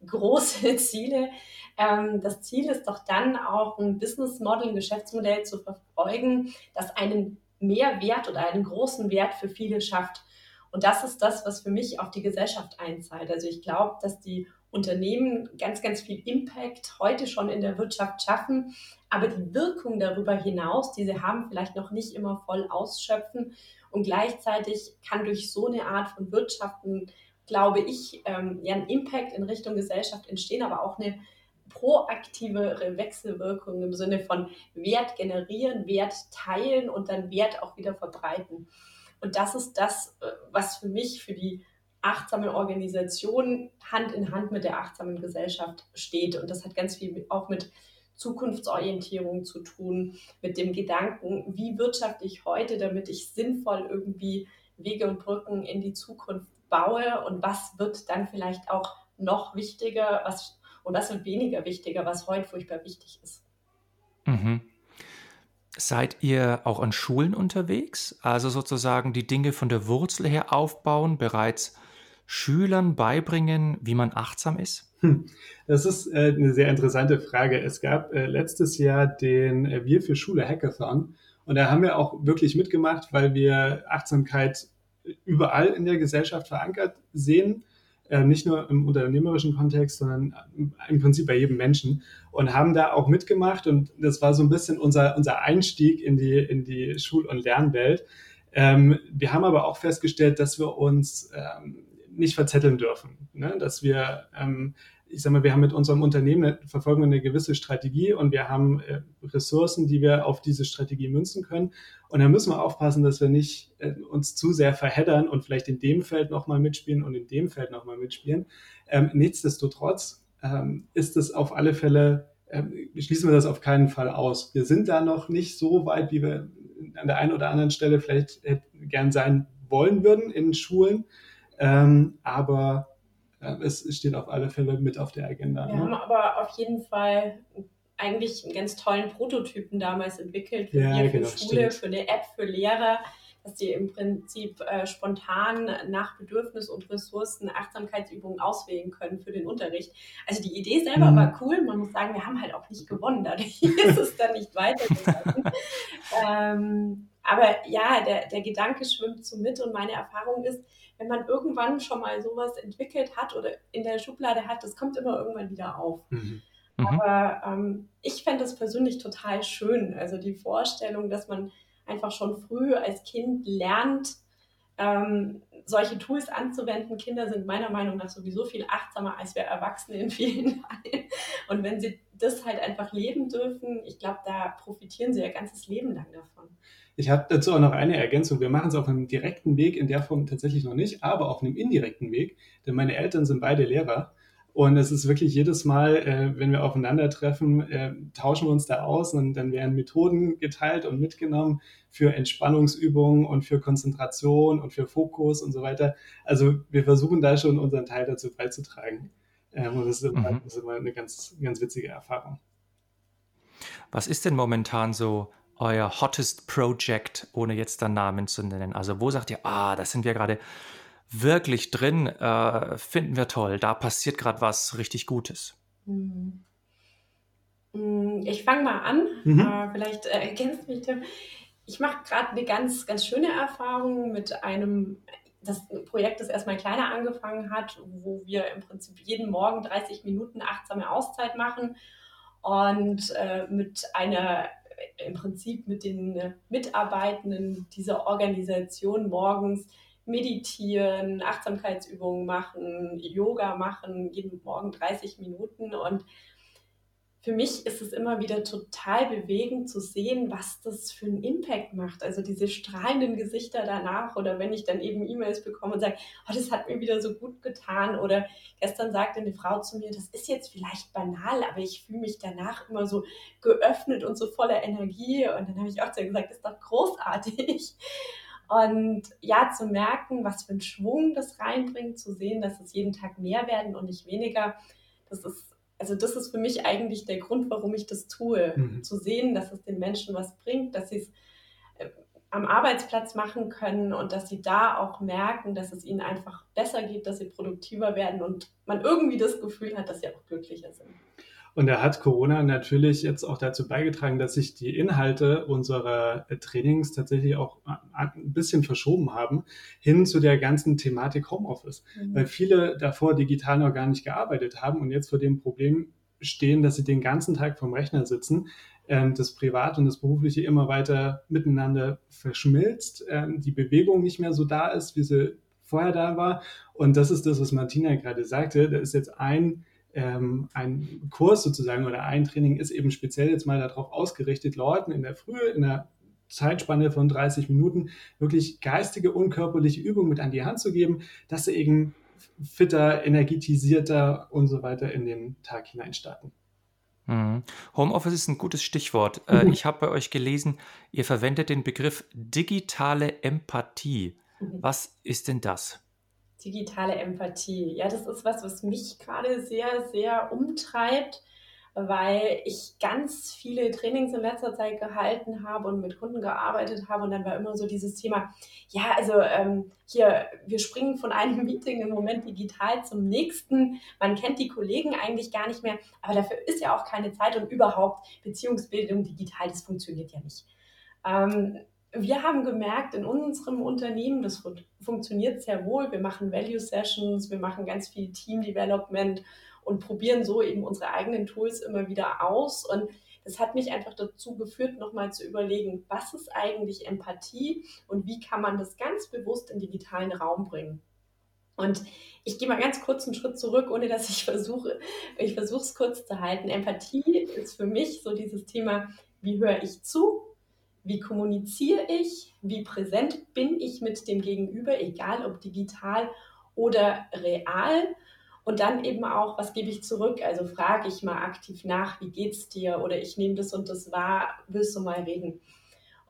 große Ziele. Ähm, das Ziel ist doch dann auch ein Business Model, ein Geschäftsmodell zu verfolgen, das einen Mehrwert oder einen großen Wert für viele schafft. Und das ist das, was für mich auf die Gesellschaft einzahlt. Also ich glaube, dass die Unternehmen ganz, ganz viel Impact heute schon in der Wirtschaft schaffen, aber die Wirkung darüber hinaus, die sie haben, vielleicht noch nicht immer voll ausschöpfen. Und gleichzeitig kann durch so eine Art von Wirtschaften, glaube ich, ähm, ja ein Impact in Richtung Gesellschaft entstehen, aber auch eine proaktivere Wechselwirkung im Sinne von Wert generieren, Wert teilen und dann Wert auch wieder verbreiten. Und das ist das, äh, was für mich für die achtsame Organisation Hand in Hand mit der achtsamen Gesellschaft steht. Und das hat ganz viel auch mit Zukunftsorientierung zu tun, mit dem Gedanken, wie wirtschafte ich heute, damit ich sinnvoll irgendwie Wege und Brücken in die Zukunft baue und was wird dann vielleicht auch noch wichtiger was, und was wird weniger wichtiger, was heute furchtbar wichtig ist. Mhm. Seid ihr auch an Schulen unterwegs? Also sozusagen die Dinge von der Wurzel her aufbauen, bereits Schülern beibringen, wie man achtsam ist? Hm. Das ist äh, eine sehr interessante Frage. Es gab äh, letztes Jahr den äh, Wir für Schule Hackathon und da haben wir auch wirklich mitgemacht, weil wir Achtsamkeit überall in der Gesellschaft verankert sehen. Nicht nur im unternehmerischen Kontext, sondern im Prinzip bei jedem Menschen und haben da auch mitgemacht und das war so ein bisschen unser, unser Einstieg in die, in die Schul- und Lernwelt. Ähm, wir haben aber auch festgestellt, dass wir uns ähm, nicht verzetteln dürfen. Ne? Dass wir, ähm, ich sag mal, wir haben mit unserem Unternehmen verfolgen eine gewisse Strategie und wir haben äh, Ressourcen, die wir auf diese Strategie münzen können. Und da müssen wir aufpassen, dass wir nicht äh, uns zu sehr verheddern und vielleicht in dem Feld nochmal mitspielen und in dem Feld nochmal mitspielen. Ähm, nichtsdestotrotz ähm, ist es auf alle Fälle, ähm, schließen wir das auf keinen Fall aus. Wir sind da noch nicht so weit, wie wir an der einen oder anderen Stelle vielleicht äh, gern sein wollen würden in Schulen. Ähm, aber äh, es steht auf alle Fälle mit auf der Agenda. Wir ne? haben aber auf jeden Fall eigentlich einen ganz tollen Prototypen damals entwickelt für, ja, für genau, Schule, stimmt. für eine App für Lehrer, dass die im Prinzip äh, spontan nach Bedürfnis und Ressourcen Achtsamkeitsübungen auswählen können für den Unterricht. Also die Idee selber mhm. war cool. Man muss sagen, wir haben halt auch nicht gewonnen. Dadurch ist es dann nicht weitergegangen. ähm, aber ja, der, der Gedanke schwimmt so mit und meine Erfahrung ist, wenn man irgendwann schon mal sowas entwickelt hat oder in der Schublade hat, das kommt immer irgendwann wieder auf. Mhm. mhm. Aber ähm, ich fände es persönlich total schön. Also die Vorstellung, dass man einfach schon früh als Kind lernt, ähm, solche Tools anzuwenden. Kinder sind meiner Meinung nach sowieso viel achtsamer als wir Erwachsene in vielen Teilen. Und wenn sie das halt einfach leben dürfen, ich glaube, da profitieren sie ihr ganzes Leben lang davon. Ich habe dazu auch noch eine Ergänzung. Wir machen es auf einem direkten Weg, in der Form tatsächlich noch nicht, aber auf einem indirekten Weg, denn meine Eltern sind beide Lehrer. Und es ist wirklich jedes Mal, äh, wenn wir aufeinandertreffen, äh, tauschen wir uns da aus und dann werden Methoden geteilt und mitgenommen für Entspannungsübungen und für Konzentration und für Fokus und so weiter. Also wir versuchen da schon unseren Teil dazu beizutragen. Ähm, und das ist, immer, mhm. das ist immer eine ganz, ganz witzige Erfahrung. Was ist denn momentan so euer hottest Project, ohne jetzt den Namen zu nennen? Also wo sagt ihr, ah, da sind wir gerade wirklich drin, äh, finden wir toll, da passiert gerade was richtig Gutes? Hm. hm ich fange mal an, mhm. äh, vielleicht äh, ergänzt mich Tim. Ich mache gerade eine ganz, ganz schöne Erfahrung mit einem das Projekt, das erstmal kleiner angefangen hat, wo wir im Prinzip jeden Morgen 30 Minuten achtsame Auszeit machen und äh, mit einer im Prinzip mit den äh, Mitarbeitenden dieser Organisation morgens meditieren, Achtsamkeitsübungen machen, Yoga machen, jeden Morgen 30 Minuten. Und für mich ist es immer wieder total bewegend zu sehen, was das für einen Impact macht. Also diese strahlenden Gesichter danach oder wenn ich dann eben E-Mails bekomme und sage, oh, das hat mir wieder so gut getan. Oder gestern sagte eine Frau zu mir, das ist jetzt vielleicht banal, aber ich fühle mich danach immer so geöffnet und so voller Energie. Und dann habe ich auch zu ihr gesagt, das ist doch großartig. Und ja, zu merken, was für einen Schwung das reinbringt, zu sehen, dass es jeden Tag mehr werden und nicht weniger, das ist also das ist für mich eigentlich der Grund, warum ich das tue. Mhm. Zu sehen, dass es den Menschen was bringt, dass sie es äh, am Arbeitsplatz machen können und dass sie da auch merken, dass es ihnen einfach besser geht, dass sie produktiver werden und man irgendwie das Gefühl hat, dass sie auch glücklicher sind. Und da hat Corona natürlich jetzt auch dazu beigetragen, dass sich die Inhalte unserer Trainings tatsächlich auch ein bisschen verschoben haben hin zu der ganzen Thematik Homeoffice. Mhm. Weil viele davor digital noch gar nicht gearbeitet haben und jetzt vor dem Problem stehen, dass sie den ganzen Tag vom Rechner sitzen, ähm, das Privat und das Berufliche immer weiter miteinander verschmilzt, ähm, die Bewegung nicht mehr so da ist, wie sie vorher da war. Und das ist das, was Martina gerade sagte. Da ist jetzt ein ähm, ein Kurs sozusagen oder ein Training ist eben speziell jetzt mal darauf ausgerichtet, Leuten in der Früh, in der Zeitspanne von 30 Minuten wirklich geistige und körperliche Übungen mit an die Hand zu geben, dass sie eben fitter, energetisierter und so weiter in den Tag hineinstarten. Mhm. Homeoffice ist ein gutes Stichwort. Äh, mhm. Ich habe bei euch gelesen, ihr verwendet den Begriff digitale Empathie. Mhm. Was ist denn das? Digitale Empathie. Ja, das ist was, was mich gerade sehr, sehr umtreibt weil ich ganz viele Trainings in letzter Zeit gehalten habe und mit Kunden gearbeitet habe und dann war immer so dieses Thema, ja, also ähm, hier, wir springen von einem Meeting im Moment digital zum nächsten, man kennt die Kollegen eigentlich gar nicht mehr, aber dafür ist ja auch keine Zeit und überhaupt Beziehungsbildung digital, das funktioniert ja nicht. Ähm, wir haben gemerkt in unserem Unternehmen, das funktioniert sehr wohl. Wir machen Value Sessions, wir machen ganz viel Team Development und probieren so eben unsere eigenen Tools immer wieder aus. Und das hat mich einfach dazu geführt, nochmal zu überlegen, was ist eigentlich Empathie und wie kann man das ganz bewusst in digitalen Raum bringen. Und ich gehe mal ganz kurz einen Schritt zurück, ohne dass ich versuche, ich versuche es kurz zu halten. Empathie ist für mich so dieses Thema, wie höre ich zu, wie kommuniziere ich, wie präsent bin ich mit dem Gegenüber, egal ob digital oder real und dann eben auch, was gebe ich zurück? Also frage ich mal aktiv nach, wie geht's dir? Oder ich nehme das und das wahr, willst du mal reden?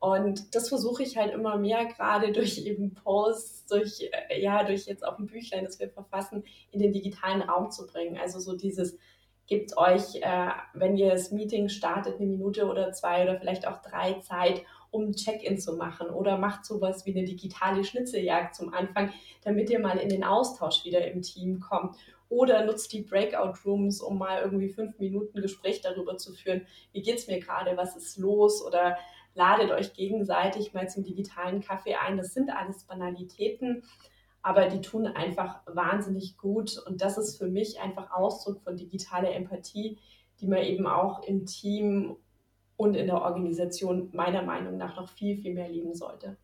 Und das versuche ich halt immer mehr, gerade durch eben Posts, durch, äh, ja, durch jetzt auch ein Büchlein, das wir verfassen, in den digitalen Raum zu bringen. Also so dieses, gibt euch, äh, wenn ihr das Meeting startet, eine Minute oder zwei oder vielleicht auch drei Zeit, um Check-in zu machen? Oder macht sowas wie eine digitale Schnitzeljagd zum Anfang, damit ihr mal in den Austausch wieder im Team kommt? Oder nutzt die Breakout Rooms, um mal irgendwie fünf Minuten Gespräch darüber zu führen, wie geht es mir gerade, was ist los? Oder ladet euch gegenseitig mal zum digitalen Kaffee ein. Das sind alles Banalitäten, aber die tun einfach wahnsinnig gut und das ist für mich einfach Ausdruck von digitaler Empathie, die man eben auch im Team und in der Organisation meiner Meinung nach noch viel, viel mehr leben sollte.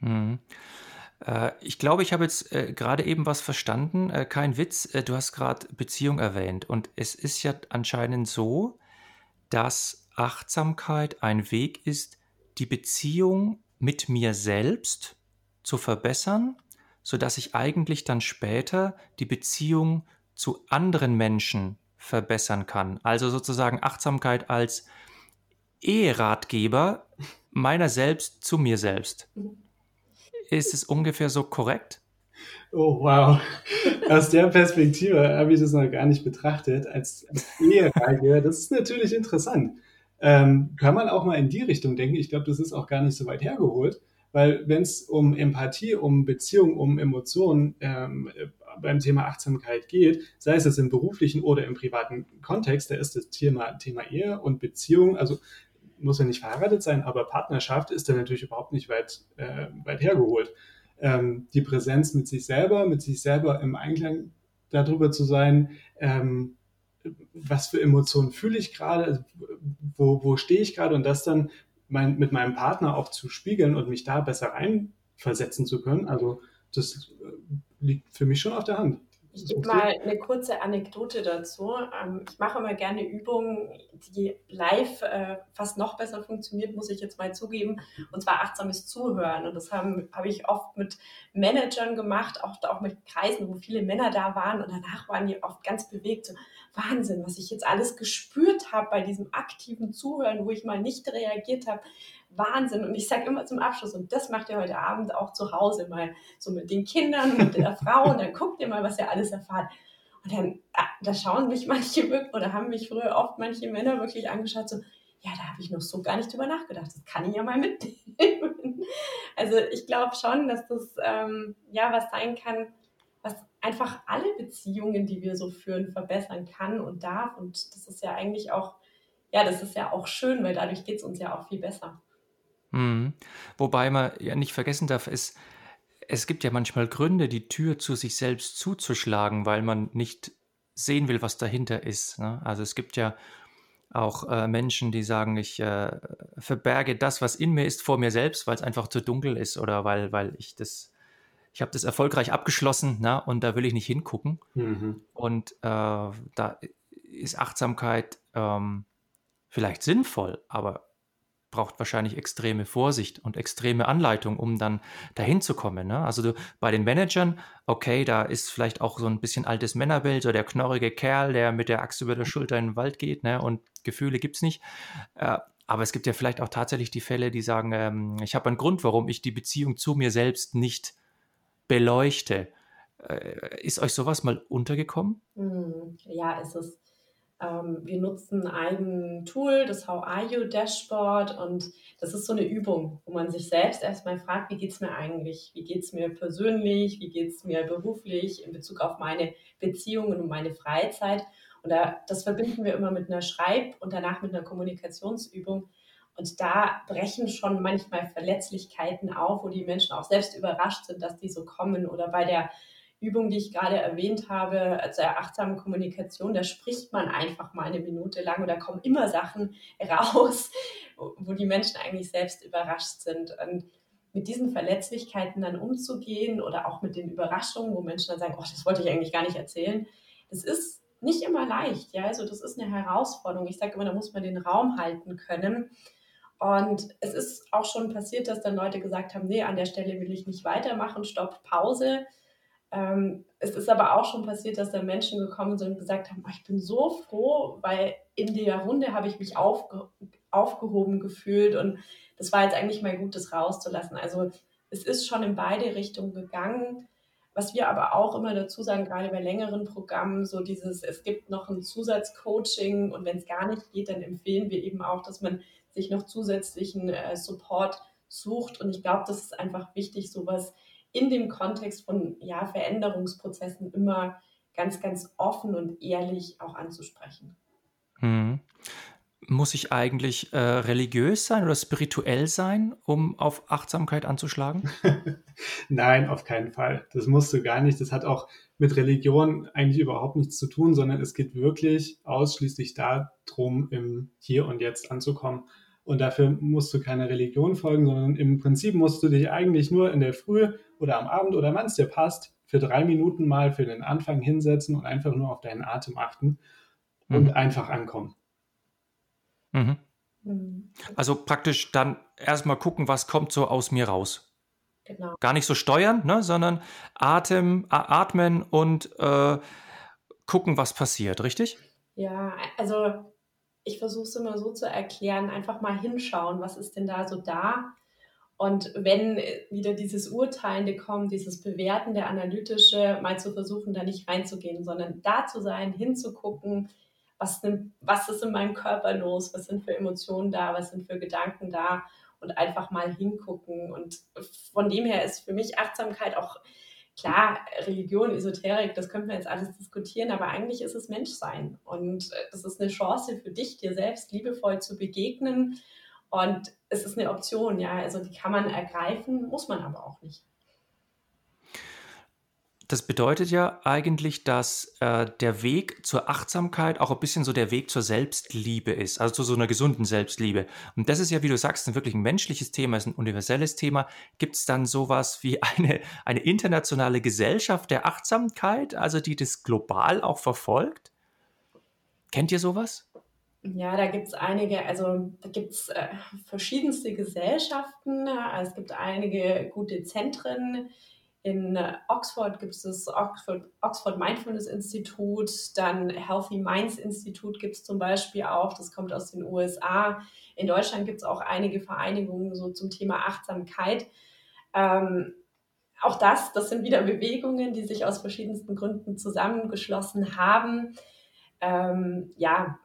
Mhm. Äh, ich glaube, ich habe jetzt äh, gerade eben was verstanden. Äh, kein Witz, du hast gerade Beziehung erwähnt. Und es ist ja anscheinend so, dass Achtsamkeit ein Weg ist, die Beziehung mit mir selbst zu verbessern, sodass ich eigentlich dann später die Beziehung zu anderen Menschen verbessern kann. Also sozusagen Achtsamkeit als Eheratgeber meiner selbst zu mir selbst. Mhm. Ist es ungefähr so korrekt? Oh, wow. Aus der Perspektive habe ich das noch gar nicht betrachtet als, als Ehereihe. Das ist natürlich interessant. Ähm, kann man auch mal in die Richtung denken. Ich glaube, das ist auch gar nicht so weit hergeholt, weil wenn es um Empathie, um Beziehung, um Emotionen ähm, beim Thema Achtsamkeit geht, sei es jetzt im beruflichen oder im privaten Kontext, da ist das Thema, Thema Ehe und Beziehung, also muss ja nicht verheiratet sein, aber Partnerschaft ist dann natürlich überhaupt nicht weit, äh, weit hergeholt. Ähm, die Präsenz mit sich selber, mit sich selber im Einklang darüber zu sein, ähm, was für Emotionen fühle ich gerade, also wo, wo stehe ich gerade und das dann mein, mit meinem Partner auch zu spiegeln und mich da besser reinversetzen zu können. Also das äh, liegt für mich schon auf der Hand. Ich gebe mal eine kurze Anekdote dazu. Ähm, ich mache immer gerne Übungen, die live äh, fast noch besser funktioniert, muss ich jetzt mal zugeben. Und zwar achtsames Zuhören. Und das habe hab ich oft mit Managern gemacht, oft auch mit Kreisen, wo viele Männer da waren. Und danach waren die oft ganz bewegt. So, Wahnsinn, was ich jetzt alles gespürt habe bei diesem aktiven Zuhören, wo ich mal nicht reagiert habe. Wahnsinn. Und ich sage immer zum Abschluss, und das macht ihr heute Abend auch zu Hause mal so mit den Kindern, mit der Frau, und dann guckt ihr mal, was ihr alles erfahrt. Und dann, ah, da schauen mich manche wirklich, oder haben mich früher oft manche Männer wirklich angeschaut, so, ja, da habe ich noch so gar nicht drüber nachgedacht. Das kann ich ja mal mitnehmen. Also ich glaube schon, dass das ähm, ja was sein kann, was einfach alle Beziehungen, die wir so führen, verbessern kann und darf. Und das ist ja eigentlich auch, ja, das ist ja auch schön, weil dadurch geht es uns ja auch viel besser. Mhm. Wobei man ja nicht vergessen darf, es, es gibt ja manchmal Gründe, die Tür zu sich selbst zuzuschlagen, weil man nicht sehen will, was dahinter ist. Ne? Also es gibt ja auch äh, Menschen, die sagen, ich äh, verberge das, was in mir ist, vor mir selbst, weil es einfach zu dunkel ist oder weil, weil ich das ich habe das erfolgreich abgeschlossen na, und da will ich nicht hingucken. Mhm. Und äh, da ist Achtsamkeit ähm, vielleicht sinnvoll, aber braucht wahrscheinlich extreme Vorsicht und extreme Anleitung, um dann dahin zu kommen. Ne? Also du, bei den Managern, okay, da ist vielleicht auch so ein bisschen altes Männerbild, so der knorrige Kerl, der mit der Axt über der Schulter in den Wald geht ne? und Gefühle gibt es nicht. Äh, aber es gibt ja vielleicht auch tatsächlich die Fälle, die sagen, ähm, ich habe einen Grund, warum ich die Beziehung zu mir selbst nicht beleuchte. Äh, ist euch sowas mal untergekommen? Hm, ja, ist es. Ähm, wir nutzen ein Tool, das How Are You Dashboard und das ist so eine Übung, wo man sich selbst erstmal fragt, wie geht es mir eigentlich? Wie geht es mir persönlich? Wie geht es mir beruflich in Bezug auf meine Beziehungen und meine Freizeit? Und da, das verbinden wir immer mit einer Schreib- und danach mit einer Kommunikationsübung. Und da brechen schon manchmal Verletzlichkeiten auf, wo die Menschen auch selbst überrascht sind, dass die so kommen. Oder bei der Übung, die ich gerade erwähnt habe, also der achtsamen Kommunikation, da spricht man einfach mal eine Minute lang und da kommen immer Sachen raus, wo die Menschen eigentlich selbst überrascht sind. Und mit diesen Verletzlichkeiten dann umzugehen oder auch mit den Überraschungen, wo Menschen dann sagen, oh, das wollte ich eigentlich gar nicht erzählen, das ist nicht immer leicht. Ja, also das ist eine Herausforderung. Ich sage immer, da muss man den Raum halten können. Und es ist auch schon passiert, dass dann Leute gesagt haben, nee, an der Stelle will ich nicht weitermachen, stopp, Pause. Ähm, es ist aber auch schon passiert, dass da Menschen gekommen sind und gesagt haben, oh, ich bin so froh, weil in der Runde habe ich mich aufge aufgehoben gefühlt und das war jetzt eigentlich mal gut, das rauszulassen. Also es ist schon in beide Richtungen gegangen. Was wir aber auch immer dazu sagen, gerade bei längeren Programmen, so dieses, es gibt noch ein Zusatzcoaching und wenn es gar nicht geht, dann empfehlen wir eben auch, dass man sich noch zusätzlichen äh, Support sucht. Und ich glaube, das ist einfach wichtig, sowas in dem Kontext von ja, Veränderungsprozessen immer ganz, ganz offen und ehrlich auch anzusprechen. Hm. Muss ich eigentlich äh, religiös sein oder spirituell sein, um auf Achtsamkeit anzuschlagen? Nein, auf keinen Fall. Das musst du gar nicht. Das hat auch mit Religion eigentlich überhaupt nichts zu tun, sondern es geht wirklich ausschließlich darum, im Hier und Jetzt anzukommen. Und dafür musst du keine Religion folgen, sondern im Prinzip musst du dich eigentlich nur in der Früh oder am Abend oder wann es dir passt, für drei Minuten mal für den Anfang hinsetzen und einfach nur auf deinen Atem achten und mhm. einfach ankommen. Mhm. mhm. Also praktisch dann erstmal gucken, was kommt so aus mir raus. Genau. Gar nicht so steuern, ne, sondern Atem, atmen und äh, gucken, was passiert, richtig? Ja, also ich versuche es immer so zu erklären, einfach mal hinschauen, was ist denn da so da? Und wenn wieder dieses Urteilende kommt, dieses Bewertende, Analytische, mal zu versuchen, da nicht reinzugehen, sondern da zu sein, hinzugucken, was, was ist in meinem Körper los, was sind für Emotionen da, was sind für Gedanken da und einfach mal hingucken. Und von dem her ist für mich Achtsamkeit auch klar, Religion, Esoterik, das könnte man jetzt alles diskutieren, aber eigentlich ist es Menschsein. Und äh, das ist eine Chance für dich, dir selbst liebevoll zu begegnen. Und es ist eine Option, ja. Also die kann man ergreifen, muss man aber auch nicht. Das bedeutet ja eigentlich, dass äh, der Weg zur Achtsamkeit auch ein bisschen so der Weg zur Selbstliebe ist, also zu so einer gesunden Selbstliebe. Und das ist ja, wie du sagst, ein wirklich ein menschliches Thema, ist ein universelles Thema. Gibt es dann sowas wie eine, eine internationale Gesellschaft der Achtsamkeit, also die das global auch verfolgt? Kennt ihr sowas? Ja, da gibt es einige, also da gibt es äh, verschiedenste Gesellschaften. Es gibt einige gute Zentren in äh, Oxford gibt es das Oxford, Oxford Mindfulness Institut, dann Healthy Minds Institut gibt es zum Beispiel auch, das kommt aus den USA. In Deutschland gibt es auch einige Vereinigungen so zum Thema Achtsamkeit. Ähm, auch das, das sind wieder Bewegungen, die sich aus verschiedensten Gründen zusammengeschlossen haben. Ähm, ja,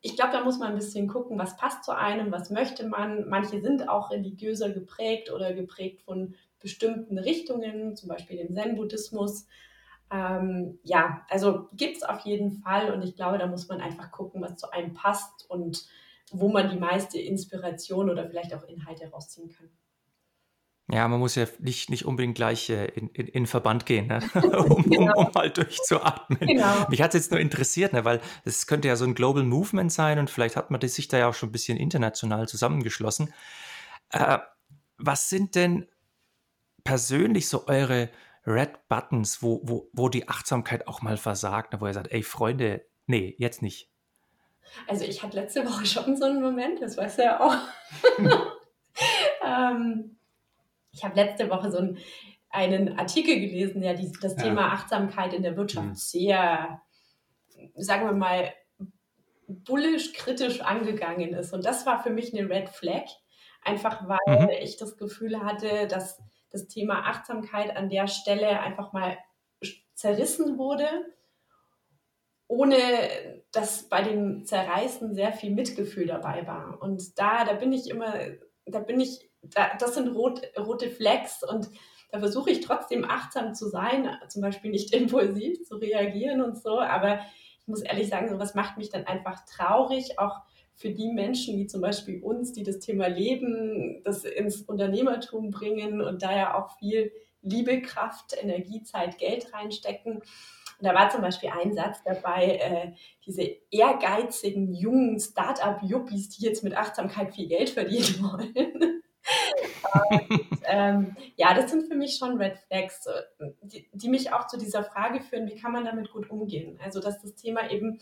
ich glaube, da muss man ein bisschen gucken, was passt zu einem, was möchte man. Manche sind auch religiöser geprägt oder geprägt von bestimmten Richtungen, zum Beispiel dem Zen-Buddhismus. Ähm, ja, also gibt es auf jeden Fall und ich glaube, da muss man einfach gucken, was zu einem passt und wo man die meiste Inspiration oder vielleicht auch Inhalte rausziehen kann. Ja, man muss ja nicht, nicht unbedingt gleich äh, in, in, in Verband gehen, ne? um, genau. um, um, mal durchzuatmen. Genau. Mich hat es jetzt nur interessiert, ne? weil es könnte ja so ein Global Movement sein und vielleicht hat man sich da ja auch schon ein bisschen international zusammengeschlossen. Äh, was sind denn persönlich so eure Red Buttons, wo, wo, wo die Achtsamkeit auch mal versagt, ne, wo er sagt, ey Freunde, nee, jetzt nicht? Also ich hatte letzte Woche schon so einen Moment, das weißt du ja auch. ähm, ich habe letzte Woche so einen, einen Artikel gelesen, der die, das ja. Thema Achtsamkeit in der Wirtschaft mhm. sehr, sagen wir mal, bullisch kritisch angegangen ist. Und das war für mich eine Red Flag, einfach weil mhm. ich das Gefühl hatte, dass das Thema Achtsamkeit an der Stelle einfach mal zerrissen wurde, ohne dass bei dem Zerreißen sehr viel Mitgefühl dabei war. Und da, da bin ich immer, da bin ich, das sind rot, rote Flecks und da versuche ich trotzdem achtsam zu sein, zum Beispiel nicht impulsiv zu reagieren und so, aber ich muss ehrlich sagen, sowas macht mich dann einfach traurig, auch für die Menschen wie zum Beispiel uns, die das Thema Leben, das ins Unternehmertum bringen und da ja auch viel Liebe, Kraft, Energie, Zeit, Geld reinstecken. Und da war zum Beispiel ein Satz dabei, äh, diese ehrgeizigen jungen Start-up-Yuppies, die jetzt mit Achtsamkeit viel Geld verdienen wollen. Ähm, ja, das sind für mich schon Red Flags, die, die mich auch zu dieser Frage führen, wie kann man damit gut umgehen? Also, dass das Thema eben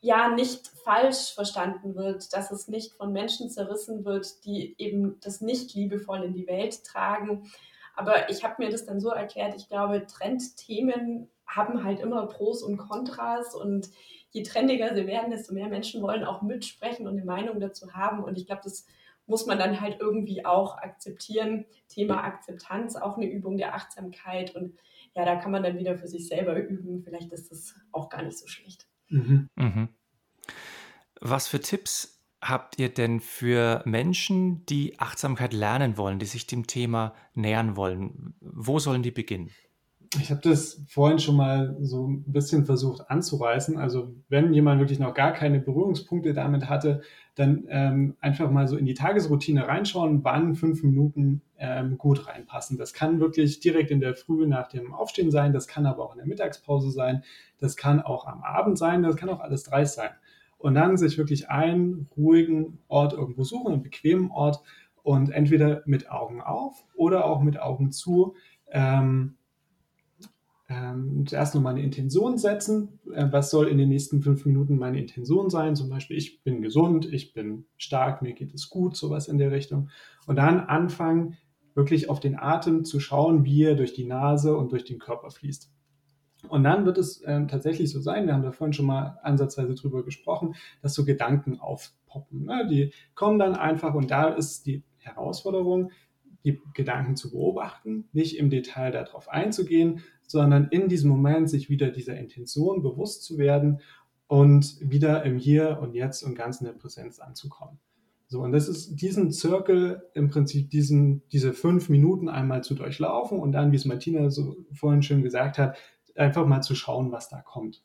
ja nicht falsch verstanden wird, dass es nicht von Menschen zerrissen wird, die eben das nicht liebevoll in die Welt tragen. Aber ich habe mir das dann so erklärt, ich glaube, Trendthemen haben halt immer Pros und Kontras und je trendiger sie werden, desto mehr Menschen wollen auch mitsprechen und eine Meinung dazu haben. Und ich glaube, das muss man dann halt irgendwie auch akzeptieren. Thema Akzeptanz, auch eine Übung der Achtsamkeit. Und ja, da kann man dann wieder für sich selber üben. Vielleicht ist das auch gar nicht so schlecht. Mhm. Mhm. Was für Tipps habt ihr denn für Menschen, die Achtsamkeit lernen wollen, die sich dem Thema nähern wollen? Wo sollen die beginnen? Ich habe das vorhin schon mal so ein bisschen versucht anzureißen. Also wenn jemand wirklich noch gar keine Berührungspunkte damit hatte, dann ähm, einfach mal so in die Tagesroutine reinschauen, wann fünf Minuten ähm, gut reinpassen. Das kann wirklich direkt in der Früh nach dem Aufstehen sein, das kann aber auch in der Mittagspause sein, das kann auch am Abend sein, das kann auch alles drei sein. Und dann sich wirklich einen ruhigen Ort irgendwo suchen, einen bequemen Ort und entweder mit Augen auf oder auch mit Augen zu. Ähm, ähm, zuerst nochmal eine Intention setzen. Äh, was soll in den nächsten fünf Minuten meine Intention sein? Zum Beispiel, ich bin gesund, ich bin stark, mir geht es gut, sowas in der Richtung. Und dann anfangen, wirklich auf den Atem zu schauen, wie er durch die Nase und durch den Körper fließt. Und dann wird es äh, tatsächlich so sein, wir haben da vorhin schon mal ansatzweise drüber gesprochen, dass so Gedanken aufpoppen. Ne? Die kommen dann einfach und da ist die Herausforderung, die Gedanken zu beobachten, nicht im Detail darauf einzugehen, sondern in diesem Moment sich wieder dieser Intention bewusst zu werden und wieder im Hier und Jetzt und ganz in der Präsenz anzukommen. So, und das ist diesen Zirkel im Prinzip, diesen, diese fünf Minuten einmal zu durchlaufen und dann, wie es Martina so vorhin schön gesagt hat, einfach mal zu schauen, was da kommt.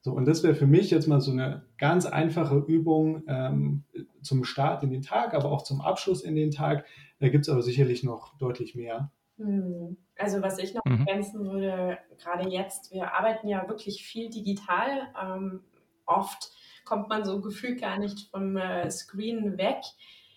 So, und das wäre für mich jetzt mal so eine ganz einfache Übung ähm, zum Start in den Tag, aber auch zum Abschluss in den Tag. Da gibt es aber sicherlich noch deutlich mehr. Hm. Also was ich noch mhm. ergänzen würde, gerade jetzt, wir arbeiten ja wirklich viel digital. Ähm, oft kommt man so gefühlt gar nicht vom äh, Screen weg.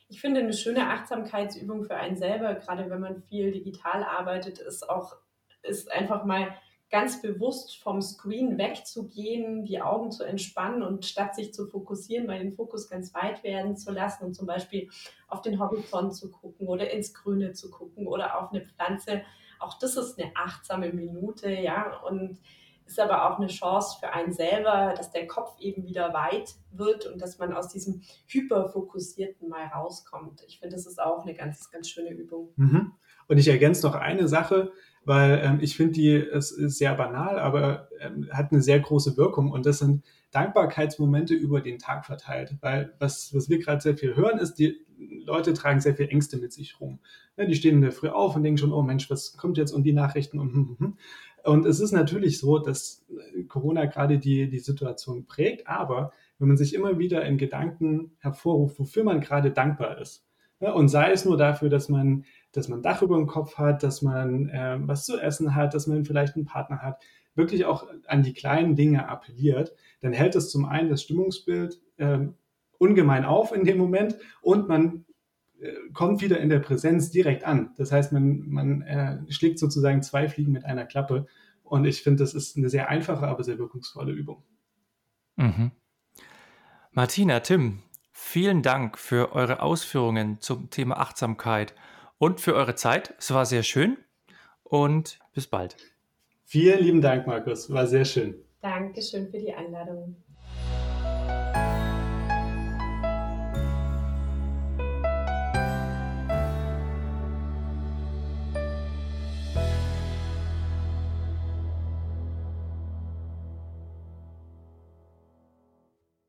Ich finde, eine schöne Achtsamkeitsübung für einen selber, gerade wenn man viel digital arbeitet, ist auch, ist einfach mal ganz bewusst vom Screen wegzugehen, die Augen zu entspannen und statt sich zu fokussieren, mal den Fokus ganz weit werden zu lassen und zum Beispiel auf den Horizont zu gucken oder ins Grüne zu gucken oder auf eine Pflanze. Auch das ist eine achtsame Minute, ja, und ist aber auch eine Chance für einen selber, dass der Kopf eben wieder weit wird und dass man aus diesem hyperfokussierten mal rauskommt. Ich finde, das ist auch eine ganz, ganz schöne Übung. Mhm. Und ich ergänze noch eine Sache, weil ähm, ich finde, die es ist sehr banal, aber ähm, hat eine sehr große Wirkung und das sind Dankbarkeitsmomente über den Tag verteilt. Weil was, was wir gerade sehr viel hören, ist, die Leute tragen sehr viel Ängste mit sich rum. Ja, die stehen in der Früh auf und denken schon, oh Mensch, was kommt jetzt und die Nachrichten und hm, hm, hm. Und es ist natürlich so, dass Corona gerade die, die Situation prägt, aber wenn man sich immer wieder in Gedanken hervorruft, wofür man gerade dankbar ist, ja, und sei es nur dafür, dass man dass man Dach über dem Kopf hat, dass man äh, was zu essen hat, dass man vielleicht einen Partner hat, wirklich auch an die kleinen Dinge appelliert, dann hält es zum einen das Stimmungsbild äh, ungemein auf in dem Moment und man äh, kommt wieder in der Präsenz direkt an. Das heißt, man, man äh, schlägt sozusagen zwei Fliegen mit einer Klappe. Und ich finde, das ist eine sehr einfache, aber sehr wirkungsvolle Übung. Mhm. Martina, Tim, vielen Dank für eure Ausführungen zum Thema Achtsamkeit und für eure Zeit. Es war sehr schön und bis bald. Vielen lieben Dank, Markus. War sehr schön. Dankeschön für die Einladung.